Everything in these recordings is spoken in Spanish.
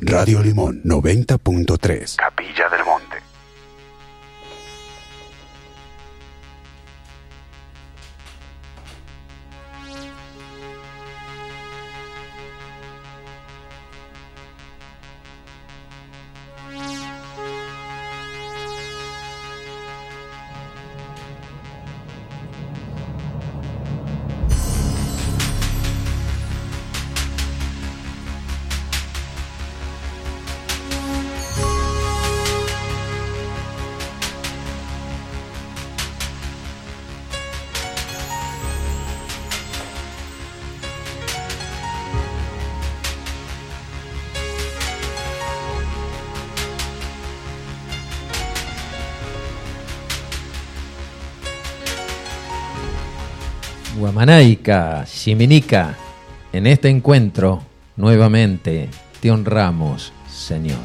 Radio Limón 90.3. Capilla del Monte. Guamanaica, Ximinica, en este encuentro nuevamente te honramos, Señor.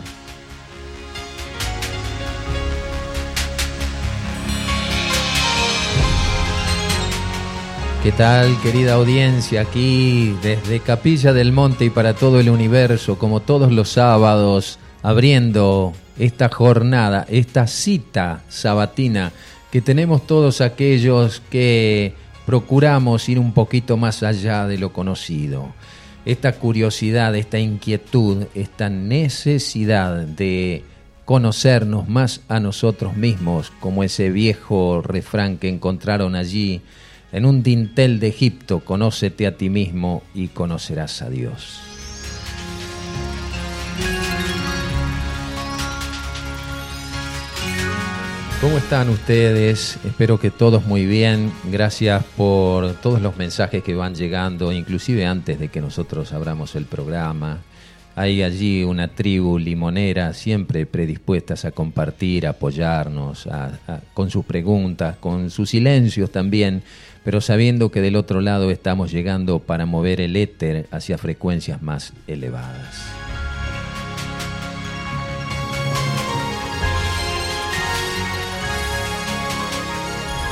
¿Qué tal, querida audiencia? Aquí desde Capilla del Monte y para todo el universo, como todos los sábados, abriendo esta jornada, esta cita sabatina que tenemos todos aquellos que procuramos ir un poquito más allá de lo conocido. Esta curiosidad, esta inquietud, esta necesidad de conocernos más a nosotros mismos, como ese viejo refrán que encontraron allí en un dintel de Egipto, conócete a ti mismo y conocerás a Dios. ¿Cómo están ustedes? Espero que todos muy bien. Gracias por todos los mensajes que van llegando, inclusive antes de que nosotros abramos el programa. Hay allí una tribu limonera siempre predispuestas a compartir, a apoyarnos, con sus preguntas, con sus silencios también, pero sabiendo que del otro lado estamos llegando para mover el éter hacia frecuencias más elevadas.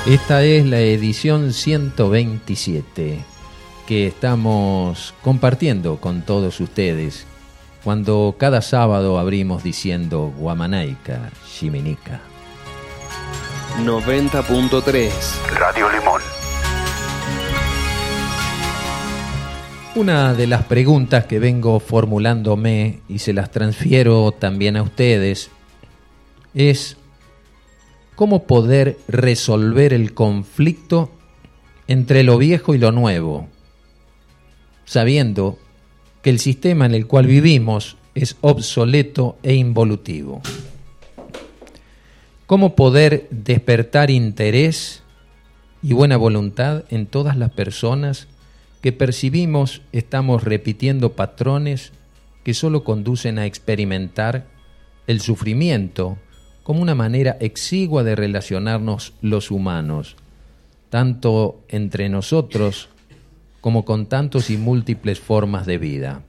Esta es la edición 127 que estamos compartiendo con todos ustedes cuando cada sábado abrimos diciendo Guamanaica, Ximinica. 90.3 Radio Limón. Una de las preguntas que vengo formulándome y se las transfiero también a ustedes es cómo poder resolver el conflicto entre lo viejo y lo nuevo, sabiendo que el sistema en el cual vivimos es obsoleto e involutivo. ¿Cómo poder despertar interés y buena voluntad en todas las personas que percibimos estamos repitiendo patrones que solo conducen a experimentar el sufrimiento como una manera exigua de relacionarnos los humanos, tanto entre nosotros como con tantos y múltiples formas de vida.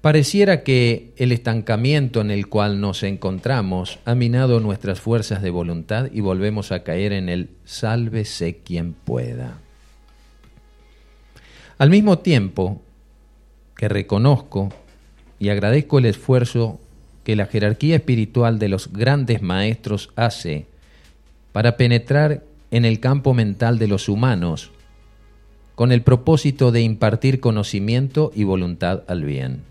Pareciera que el estancamiento en el cual nos encontramos ha minado nuestras fuerzas de voluntad y volvemos a caer en el sálvese quien pueda. Al mismo tiempo que reconozco y agradezco el esfuerzo que la jerarquía espiritual de los grandes maestros hace para penetrar en el campo mental de los humanos con el propósito de impartir conocimiento y voluntad al bien.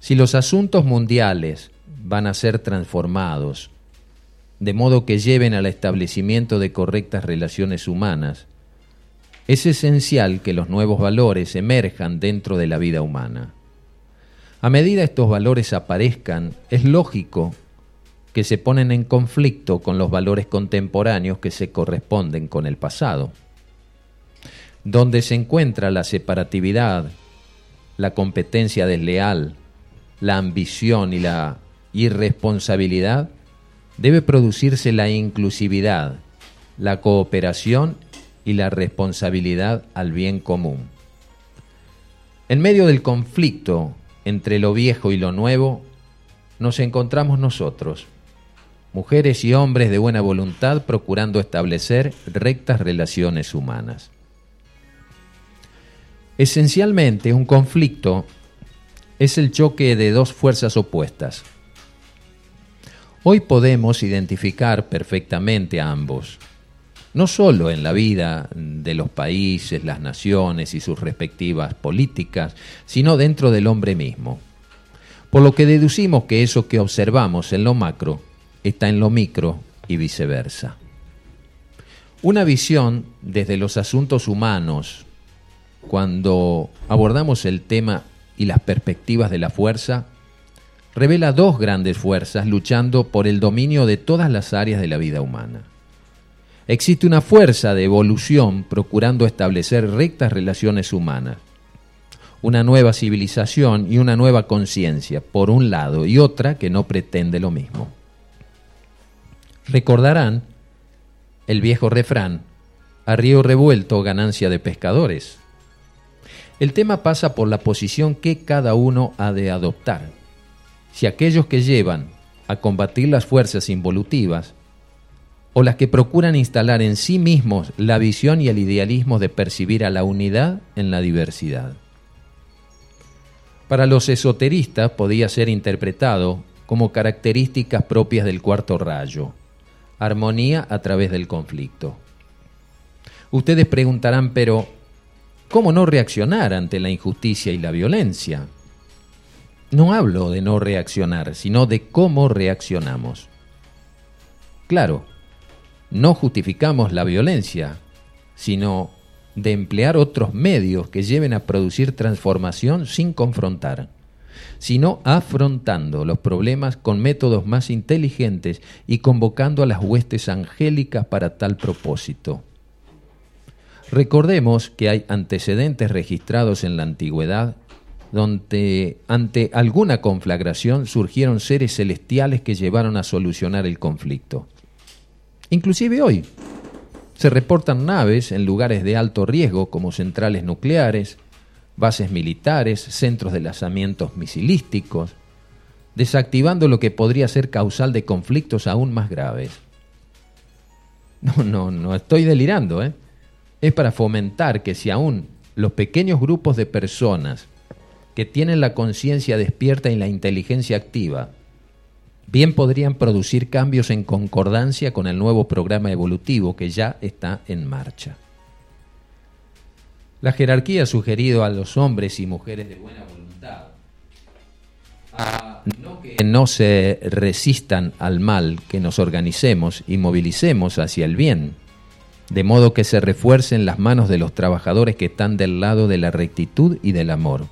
Si los asuntos mundiales van a ser transformados de modo que lleven al establecimiento de correctas relaciones humanas, es esencial que los nuevos valores emerjan dentro de la vida humana. A medida estos valores aparezcan, es lógico que se ponen en conflicto con los valores contemporáneos que se corresponden con el pasado. Donde se encuentra la separatividad, la competencia desleal, la ambición y la irresponsabilidad, debe producirse la inclusividad, la cooperación y la responsabilidad al bien común. En medio del conflicto entre lo viejo y lo nuevo, nos encontramos nosotros, mujeres y hombres de buena voluntad procurando establecer rectas relaciones humanas. Esencialmente, un conflicto es el choque de dos fuerzas opuestas. Hoy podemos identificar perfectamente a ambos, no solo en la vida de los países, las naciones y sus respectivas políticas, sino dentro del hombre mismo. Por lo que deducimos que eso que observamos en lo macro está en lo micro y viceversa. Una visión desde los asuntos humanos, cuando abordamos el tema y las perspectivas de la fuerza, revela dos grandes fuerzas luchando por el dominio de todas las áreas de la vida humana. Existe una fuerza de evolución procurando establecer rectas relaciones humanas, una nueva civilización y una nueva conciencia, por un lado, y otra que no pretende lo mismo. Recordarán el viejo refrán, a río revuelto ganancia de pescadores. El tema pasa por la posición que cada uno ha de adoptar. Si aquellos que llevan a combatir las fuerzas involutivas o las que procuran instalar en sí mismos la visión y el idealismo de percibir a la unidad en la diversidad. Para los esoteristas podía ser interpretado como características propias del cuarto rayo, armonía a través del conflicto. Ustedes preguntarán, pero, ¿cómo no reaccionar ante la injusticia y la violencia? No hablo de no reaccionar, sino de cómo reaccionamos. Claro, no justificamos la violencia, sino de emplear otros medios que lleven a producir transformación sin confrontar, sino afrontando los problemas con métodos más inteligentes y convocando a las huestes angélicas para tal propósito. Recordemos que hay antecedentes registrados en la antigüedad donde ante alguna conflagración surgieron seres celestiales que llevaron a solucionar el conflicto. Inclusive hoy, se reportan naves en lugares de alto riesgo como centrales nucleares, bases militares, centros de lanzamientos misilísticos, desactivando lo que podría ser causal de conflictos aún más graves. No, no, no estoy delirando, ¿eh? Es para fomentar que si aún los pequeños grupos de personas que tienen la conciencia despierta y la inteligencia activa bien podrían producir cambios en concordancia con el nuevo programa evolutivo que ya está en marcha. La jerarquía ha sugerido a los hombres y mujeres de buena voluntad a no que no se resistan al mal, que nos organicemos y movilicemos hacia el bien, de modo que se refuercen las manos de los trabajadores que están del lado de la rectitud y del amor.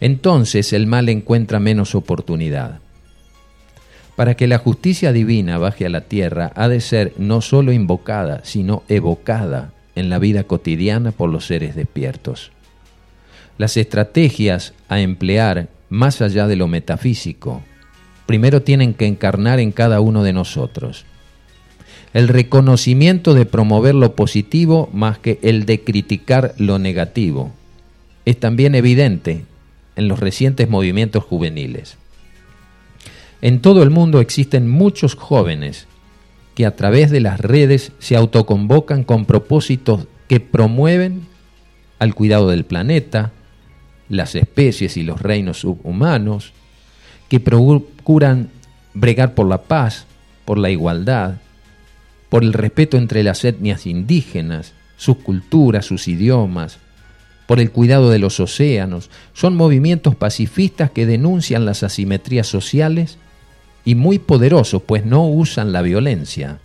Entonces el mal encuentra menos oportunidad. Para que la justicia divina baje a la tierra, ha de ser no sólo invocada, sino evocada en la vida cotidiana por los seres despiertos. Las estrategias a emplear más allá de lo metafísico, primero tienen que encarnar en cada uno de nosotros. El reconocimiento de promover lo positivo más que el de criticar lo negativo es también evidente en los recientes movimientos juveniles. En todo el mundo existen muchos jóvenes que a través de las redes se autoconvocan con propósitos que promueven al cuidado del planeta, las especies y los reinos subhumanos, que procuran bregar por la paz, por la igualdad, por el respeto entre las etnias indígenas, sus culturas, sus idiomas, por el cuidado de los océanos. Son movimientos pacifistas que denuncian las asimetrías sociales y muy poderosos, pues no usan la violencia.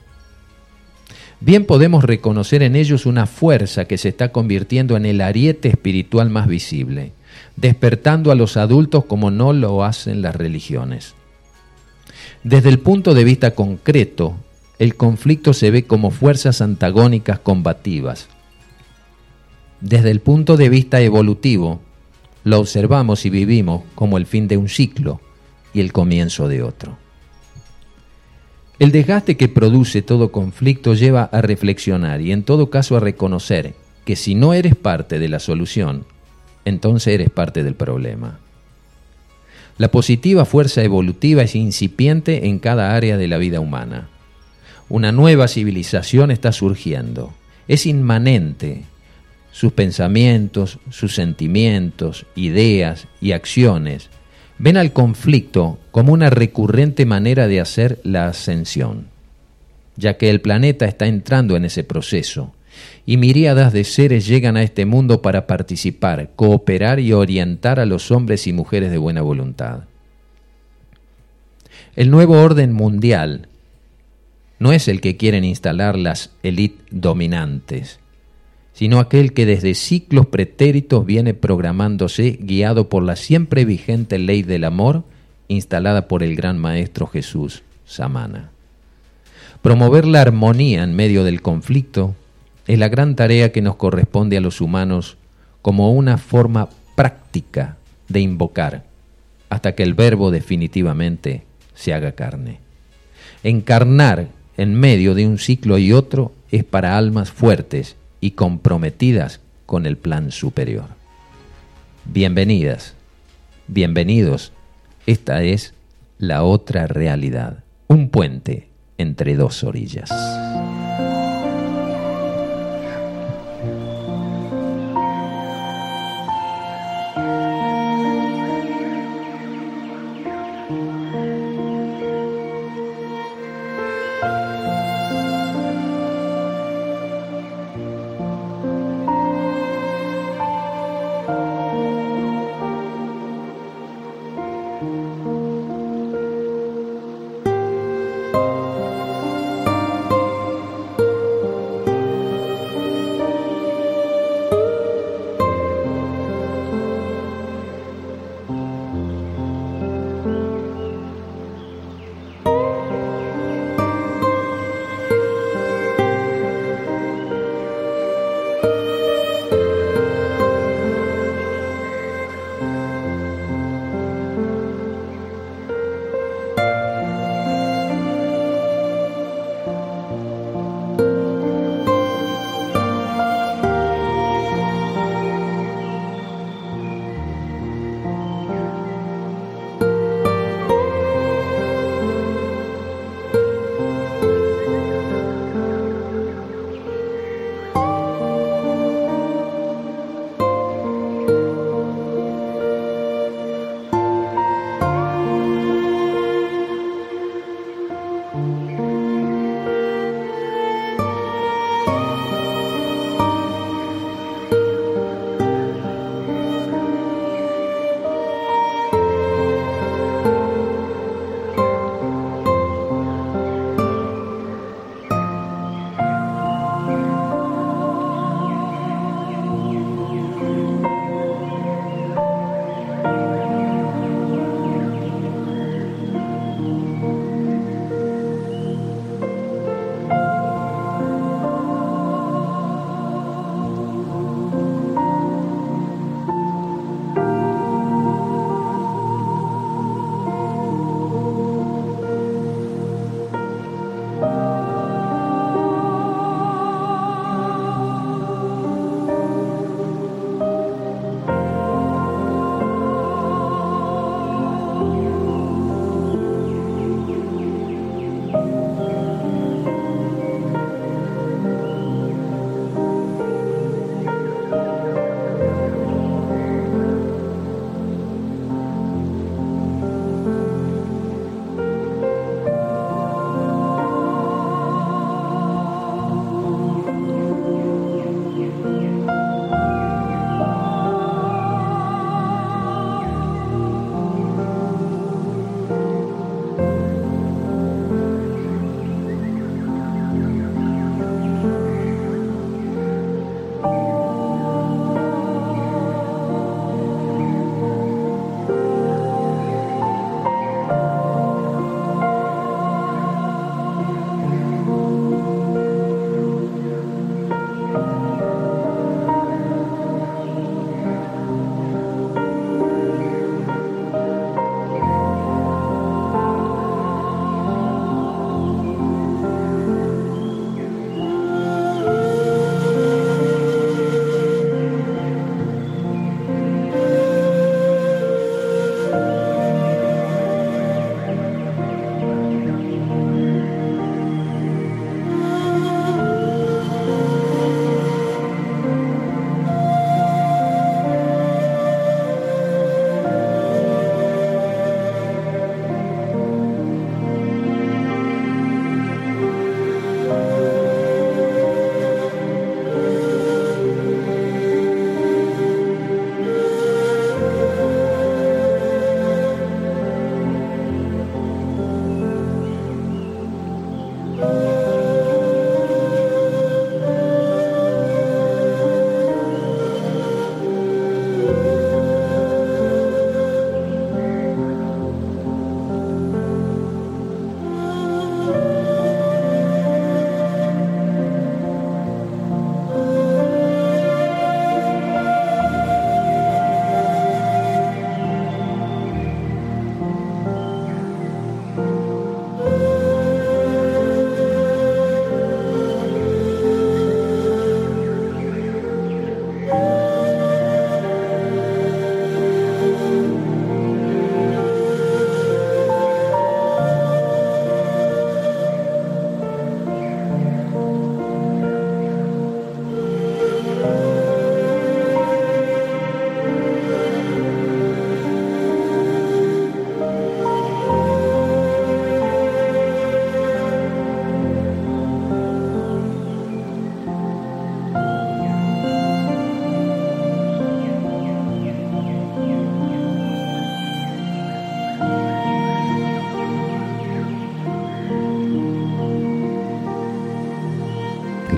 Bien podemos reconocer en ellos una fuerza que se está convirtiendo en el ariete espiritual más visible, despertando a los adultos como no lo hacen las religiones. Desde el punto de vista concreto, el conflicto se ve como fuerzas antagónicas combativas. Desde el punto de vista evolutivo, lo observamos y vivimos como el fin de un ciclo y el comienzo de otro. El desgaste que produce todo conflicto lleva a reflexionar y en todo caso a reconocer que si no eres parte de la solución, entonces eres parte del problema. La positiva fuerza evolutiva es incipiente en cada área de la vida humana. Una nueva civilización está surgiendo. Es inmanente. sus pensamientos, sus sentimientos, ideas y acciones ven al conflicto como una recurrente manera de hacer la ascensión, ya que el planeta está entrando en ese proceso y miríadas de seres llegan a este mundo para participar, cooperar y orientar a los hombres y mujeres de buena voluntad. El nuevo orden mundial no es el que quieren instalar las élites dominantes, sino aquel que desde ciclos pretéritos viene programándose guiado por la siempre vigente ley del amor instalada por el gran maestro Jesús Samana. Promover la armonía en medio del conflicto es la gran tarea que nos corresponde a los humanos como una forma práctica de invocar hasta que el verbo definitivamente se haga carne. Encarnar en medio de un ciclo y otro es para almas fuertes y comprometidas con el plan superior. Bienvenidas, bienvenidos. Esta es la otra realidad, un puente entre dos orillas.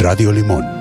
Radio Limón.